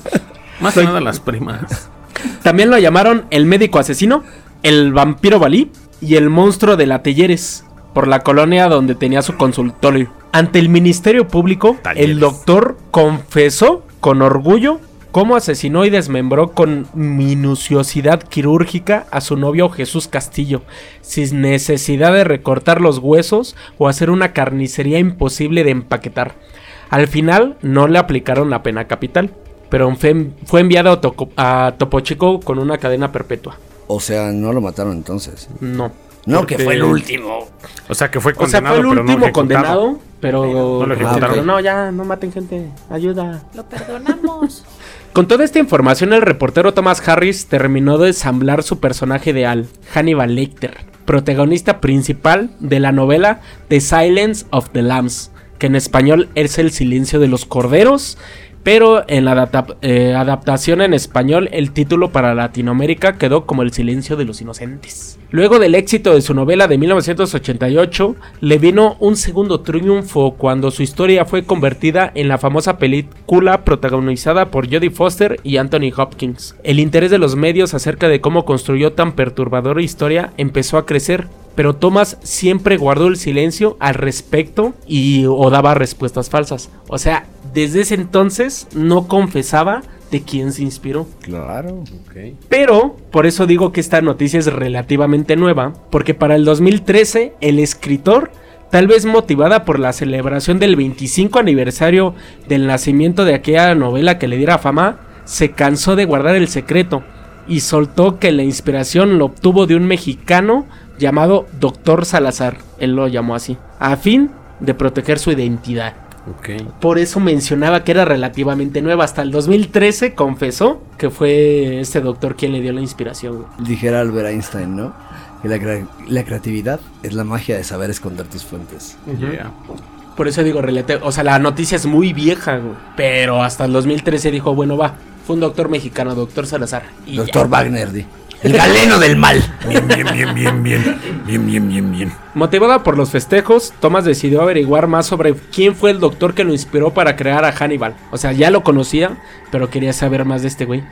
Más que nada las primas. También lo llamaron el médico asesino, el vampiro Balí y el monstruo de la Telleres, por la colonia donde tenía su consultorio. Ante el Ministerio Público, Talleres. el doctor confesó con orgullo cómo asesinó y desmembró con minuciosidad quirúrgica a su novio Jesús Castillo, sin necesidad de recortar los huesos o hacer una carnicería imposible de empaquetar. Al final no le aplicaron la pena capital, pero fue, fue enviado a, Toco- a Topo Chico con una cadena perpetua. O sea, no lo mataron entonces. No. No, Porque- que fue el último. O sea que fue O sea, condenado, fue el pero no último condenado, pero No lo ejecutaron. pero no, ya, no maten gente, ayuda. Lo perdonamos. Con toda esta información, el reportero Thomas Harris terminó de ensamblar su personaje ideal, Hannibal Lecter, protagonista principal de la novela The Silence of the Lambs, que en español es El silencio de los corderos, pero en la eh, adaptación en español el título para Latinoamérica quedó como El silencio de los inocentes. Luego del éxito de su novela de 1988, le vino un segundo triunfo cuando su historia fue convertida en la famosa película protagonizada por Jodie Foster y Anthony Hopkins. El interés de los medios acerca de cómo construyó tan perturbadora historia empezó a crecer, pero Thomas siempre guardó el silencio al respecto y o daba respuestas falsas. O sea, desde ese entonces no confesaba de quién se inspiró. Claro. Pero, por eso digo que esta noticia es relativamente nueva, porque para el 2013 el escritor, tal vez motivada por la celebración del 25 aniversario del nacimiento de aquella novela que le diera fama, se cansó de guardar el secreto y soltó que la inspiración lo obtuvo de un mexicano llamado Doctor Salazar, él lo llamó así, a fin de proteger su identidad. Ok. Por eso mencionaba que era relativamente nueva. Hasta el 2013 confesó que fue este doctor quien le dio la inspiración. güey. Dijera Albert Einstein, ¿no? Que la, la creatividad es la magia de saber esconder tus fuentes. Yeah. Por eso digo relativo. O sea, la noticia es muy vieja, güey. Pero hasta el 2013 dijo, bueno, va. Fue un doctor mexicano, doctor Salazar. Y Doctor ya. Wagner, di. El galeno del mal. Bien, bien, bien, bien, bien. Bien, bien, bien, bien. Motivada por los festejos, Thomas decidió averiguar más sobre quién fue el doctor que lo inspiró para crear a Hannibal. O sea, ya lo conocía, pero quería saber más de este güey.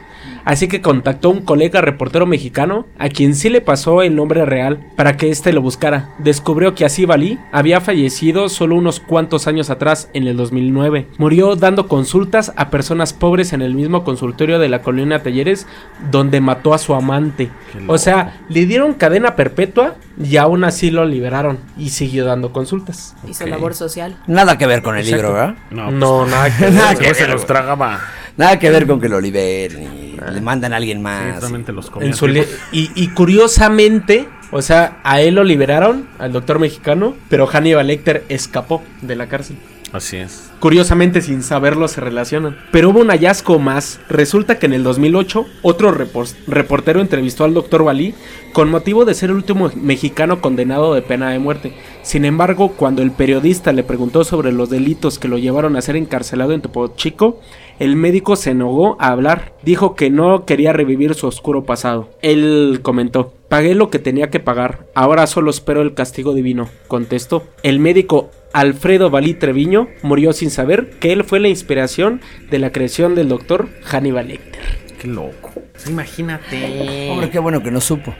Así que contactó a un colega reportero mexicano, a quien sí le pasó el nombre real, para que éste lo buscara. Descubrió que Asif Ali había fallecido solo unos cuantos años atrás, en el 2009. Murió dando consultas a personas pobres en el mismo consultorio de la colonia Talleres, donde mató a su amante. O sea, le dieron cadena perpetua y aún así lo liberaron y siguió dando consultas. Hizo Ok. labor social. Nada que ver con el libro, ¿verdad? No, No, nada que Nada ver. que Después se ver, los tragaba. Nada que ver con que lo liberen y le mandan a alguien más. Directamente los. En su li- y, y curiosamente, o sea, a él lo liberaron, al doctor mexicano, pero Hannibal Lecter escapó de la cárcel. Así es. Curiosamente, sin saberlo, se relacionan. Pero hubo un hallazgo más. Resulta que en el 2008, otro reportero entrevistó al doctor Balí con motivo de ser el último mexicano condenado de pena de muerte. Sin embargo, cuando el periodista le preguntó sobre los delitos que lo llevaron a ser encarcelado en Topo Chico, el médico se negó a hablar. Dijo que no quería revivir su oscuro pasado. Él comentó, pagué lo que tenía que pagar, ahora solo espero el castigo divino, contestó. El médico Alfredo Balí Treviño murió sin saber que él fue la inspiración de la creación del doctor Hannibal Lecter. Qué loco. Imagínate. Hombre, qué bueno que no supo.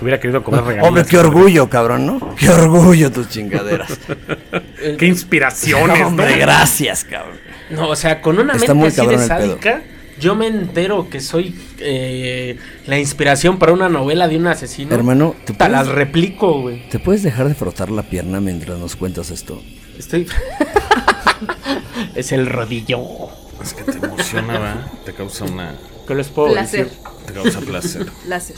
Hubiera querido comer regalos. Hombre, qué orgullo, cabrón, ¿no? Qué orgullo tus chingaderas. Qué inspiraciones, ¿no? Hombre, gracias, cabrón. No, o sea, con una Está mente así de pedo. Yo me entero que soy eh, la inspiración para una novela de un asesino. Hermano, ¿te las replico, güey. ¿te puedes dejar de frotar la pierna mientras nos cuentas esto? Estoy... es el rodillo. Es que te emociona, ¿verdad? Te causa una. ¿Qué les puedo Placer. decir? Te causa placer. Láser.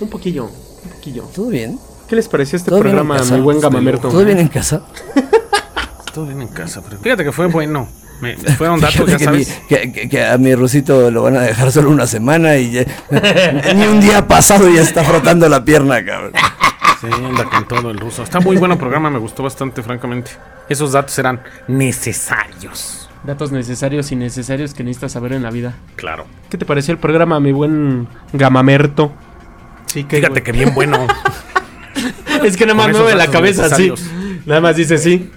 Un poquillo, un poquillo. ¿Todo bien? ¿Qué les pareció este ¿Todo bien en programa, mi buen gamamerto? ¿Todo bien en casa? Todo bien en casa, pero fíjate que fue bueno. Me, fueron datos, Fíjate ya que, sabes. mi- que- que- que a mi Rusito lo van a dejar solo una semana y ya- ni un día pasado ya está frotando la pierna, cabrón. Sí, anda con todo el ruso. Está muy bueno el programa, me gustó bastante, francamente. Esos datos eran necesarios. Datos necesarios y necesarios que necesitas saber en la vida. Claro. ¿Qué te pareció el programa, mi buen gamamerto? Sí, que Fíjate que bien bueno. Es que nada más mueve la cabeza así. necesarios. Nada más dice sí.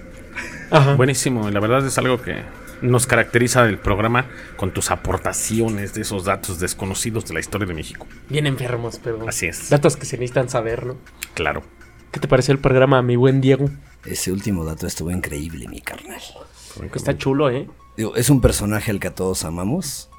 Ajá. Buenísimo. La verdad es algo que nos caracteriza del programa con tus aportaciones de esos datos desconocidos de la historia de México. Bien enfermos, pero. Así es. Datos que se necesitan saber, ¿no? Claro. ¿Qué te pareció el programa, mi buen Diego? Ese último dato estuvo increíble, mi carnal. Está chulo, ¿eh? Digo, es un personaje al que todos amamos.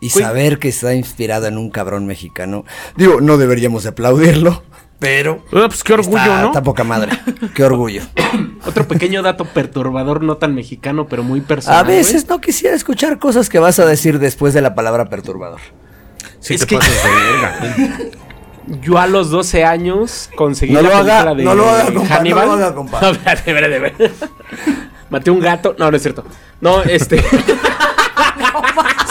Y saber que está inspirado en un cabrón mexicano. Digo, no deberíamos de aplaudirlo, pero. Ah, pues qué orgullo, está, ¿no? está poca madre. Qué orgullo. Otro pequeño dato perturbador, no tan mexicano, pero muy personal. A veces no quisiera escuchar cosas que vas a decir después de la palabra perturbador. Sí, Es te que- pasas de verga. Yo a los 12 años conseguí No la lo haga, película de no lo haga, compa, Hannibal. no lo haga, compa. No, espérate, espérate, espérate. Maté un gato. No, no es cierto. No, este.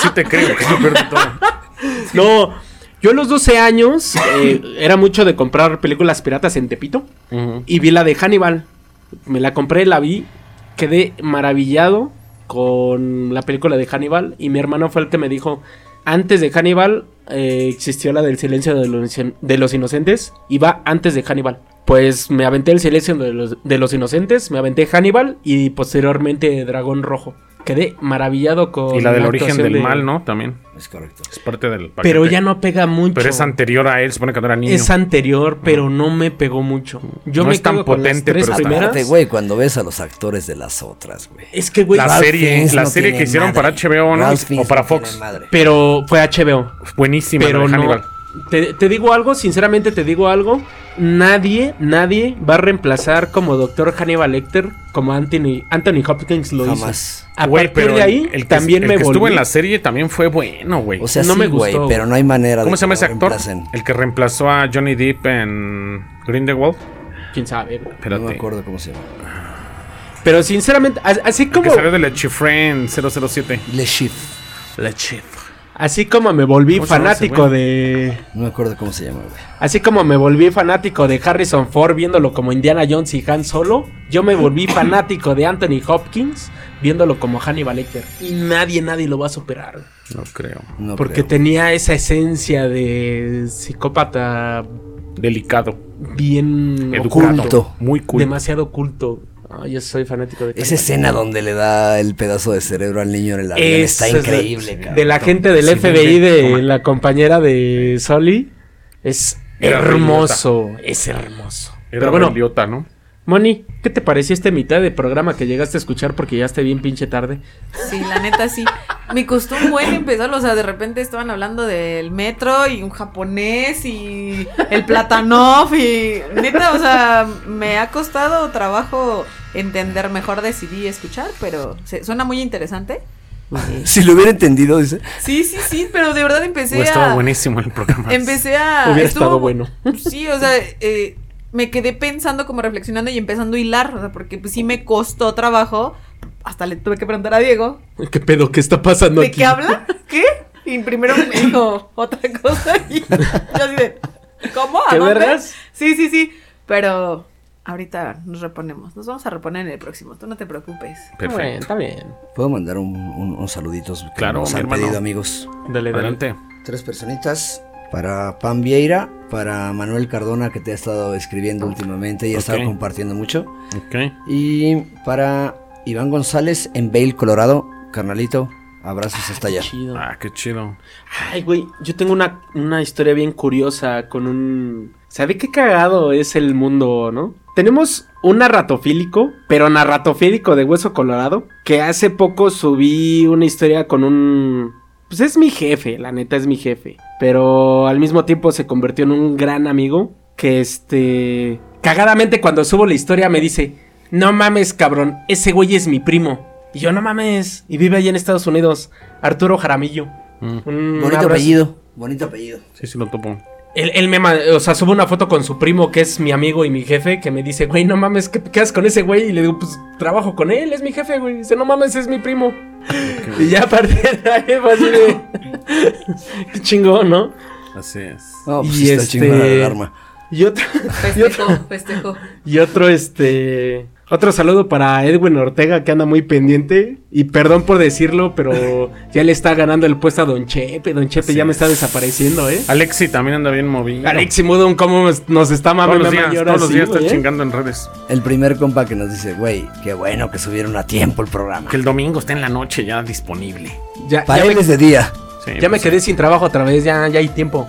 Sí te creo, que es lo peor de todo. No, yo a los 12 años eh, era mucho de comprar películas piratas en Tepito y vi la de Hannibal. Me la compré, la vi, quedé maravillado con la película de Hannibal y mi hermano fue el que me dijo, antes de Hannibal eh, existió la del silencio de los, de los inocentes y va antes de Hannibal. Pues me aventé el silencio de los, de los inocentes, me aventé Hannibal y posteriormente Dragón Rojo. Quedé maravillado con Y la del origen del de- mal, ¿no? También. Es correcto. Es parte del paquete. Pero ya no pega mucho. Pero es anterior a él, supone que no era niño. Es anterior, pero no me pegó mucho. Yo No me es tan potente, pero primeras. Aparte, güey, cuando ves a los actores de las otras, güey. Es que, güey, La Ralph serie, Fiennes la no serie que hicieron madre. para HBO, ¿no? Ralph O para Fox. pero fue HBO. Buenísima Pero no. Hannibal. Te, te digo algo, sinceramente te digo algo. Nadie, nadie va a reemplazar como Doctor Hannibal Lecter como Anthony, Anthony Hopkins lo Jamás. hizo. A partir pero de ahí el, el que, también el me que estuvo en la serie también fue bueno, güey. O sea, No sí, me güey, gustó. pero no hay manera ¿Cómo de se llama ese actor? reemplacen. El que reemplazó a Johnny Depp en Grindelwald. Quién sabe. güey. Espérate. No me acuerdo cómo se llama. Pero sinceramente, as- así El como que salió de Le Chiffre 007. Le Chiffre. Le Chiffre. Así como me volví ¿Cómo se llama ese fanático de No me acuerdo cómo se llama, güey. Así como me volví fanático de Harrison Ford viéndolo como Indiana Jones y Han Solo, yo me volví fanático de Anthony Hopkins viéndolo como Hannibal Lecter. Y nadie, nadie lo va a superar. No creo. No porque creo. tenía esa esencia de psicópata Delicado. bien Educado. Oculto. Muy cool. demasiado oculto. Ah, yo soy fanático de Esa escena donde le da el pedazo de cerebro al niño en el avión está es increíble, cabrón. De la gente del Sí, FBI, de- toma. la compañera de Soli. Es Era hermoso. Es hermoso. Era Pero bueno, bueno, idiota, ¿no? Moni, ¿qué te pareció este mitad de programa que llegaste a escuchar porque ya esté bien pinche tarde? Sí, la neta sí. Me costó un buen empezar, o sea, de repente estaban hablando del metro y un japonés y el platanov y neta, o sea, me ha costado trabajo entender, mejor decidí escuchar, pero se- suena muy interesante. Si lo hubiera entendido, dice. Sí, sí, sí, pero de verdad empecé Hubiera estado a buenísimo el programa. empecé a Hubiera estuvo- estado bueno. Sí, o sea, eh, me quedé pensando como reflexionando y empezando a hilar, o sea, porque pues sí me costó trabajo. Hasta le tuve que preguntar a Diego, ¿Qué pedo? ¿Qué está pasando ¿De aquí? qué habla? ¿Qué? Y primero me dijo otra cosa y yo así de, ¿cómo? ¿A ¿Qué dónde? vergas? Sí, sí, sí, pero ahorita nos reponemos, nos vamos a reponer en el próximo, tú no te preocupes. Bueno, Perfecto. está bien. ¿Puedo mandar un- un- unos saluditos que Claro, nos han hermano. pedido, amigos? Dale, dale. Adelante. Tres personitas. Para Pam Vieira, para Manuel Cardona, que te ha estado escribiendo últimamente y ha estado compartiendo mucho. Ok. Y para Iván González en Vail, Colorado. Carnalito, abrazos hasta allá. Chido. Ah, qué chido. Ay, güey, yo tengo una, una historia bien curiosa con un... ¿Sabe qué cagado es el mundo, no? Tenemos un narratofílico, pero narratofílico de hueso colorado, que hace poco subí una historia con un... Pues es mi jefe, la neta es mi jefe. Pero al mismo tiempo se convirtió en un gran amigo que este... Cagadamente cuando subo la historia me dice, no mames cabrón, ese güey es mi primo. Y yo no mames, y vive allá en Estados Unidos, Arturo Jaramillo. Mm. Un Bonito abrazo. apellido. Bonito apellido. Sí, sí lo topo. Él, él me, o sea, sube una foto con su primo, que es mi amigo y mi jefe, que me dice, güey, no mames, ¿qué, qué haces con ese güey? Y le digo, pues, trabajo con él, es mi jefe, güey. Dice, no mames, es mi primo. Y ya a partir de ahí fue así de... qué chingón, ¿no? Así es. Pues Y está este- la alarma. Y otro, y otro, Festejo, festejo. y otro, este... Otro saludo para Edwin Ortega, que anda muy pendiente. Y perdón por decirlo, pero ya le está ganando el puesto a Don Chepe. Don Chepe ya me es. está desapareciendo, ¿eh? Alexi también anda bien movido. Alexi Mudon, ¿cómo nos está Todos mamando los días, todos los días está chingando en redes. El primer compa que nos dice, güey, qué bueno que subieron a tiempo el programa. Que el domingo está en la noche ya disponible. Ya, Para ya él me- es de día. Sí, Ya me pues, quedé sin trabajo otra vez, ya, ya hay tiempo.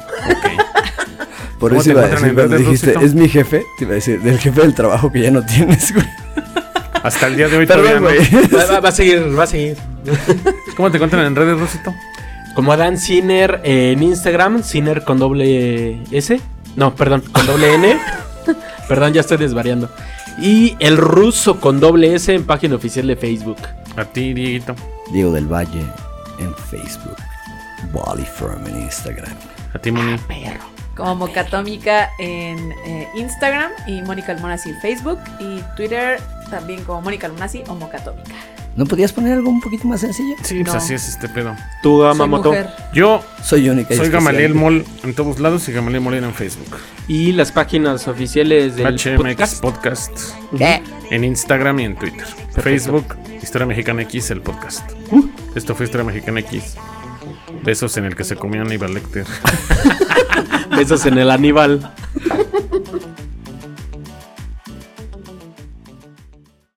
Por ¿Cómo eso iba a decir cuando dijiste, es mi jefe, te iba a decir, del jefe del trabajo que ya no tienes, güey. Hasta el día de hoy Perdón, no. güey. Va, va- va a seguir, va a seguir. ¿Cómo te encuentran en redes, Rosito? Como Adán Ciner en Instagram, Ciner con doble S. No, perdón, con doble N. perdón, ya estoy desvariando. Y el ruso con doble S en página oficial de Facebook. A ti, Dieguito. Diego del Valle en Facebook. Body Firm en Instagram. A ti, Moni. Como Mocatómica en eh, Instagram y Mónica Almonasi en Facebook y Twitter también como Mónica Almonasi o Mocatómica. ¿No podías poner algo un poquito más sencillo? Sí, pues así es este pedo. Tú, Amamoto. Yo Soy única. soy. Gamaliel Mol en todos lados y Gamaliel Molina en Facebook. Y las páginas oficiales del HMX podcast. Podcast. ¿Qué? En Instagram y en Twitter. Facebook, Historia Mexicana X, el podcast. Esto fue Historia Mexicana X. Besos en el que se comió Aníbal Lecter. Besos en el Aníbal.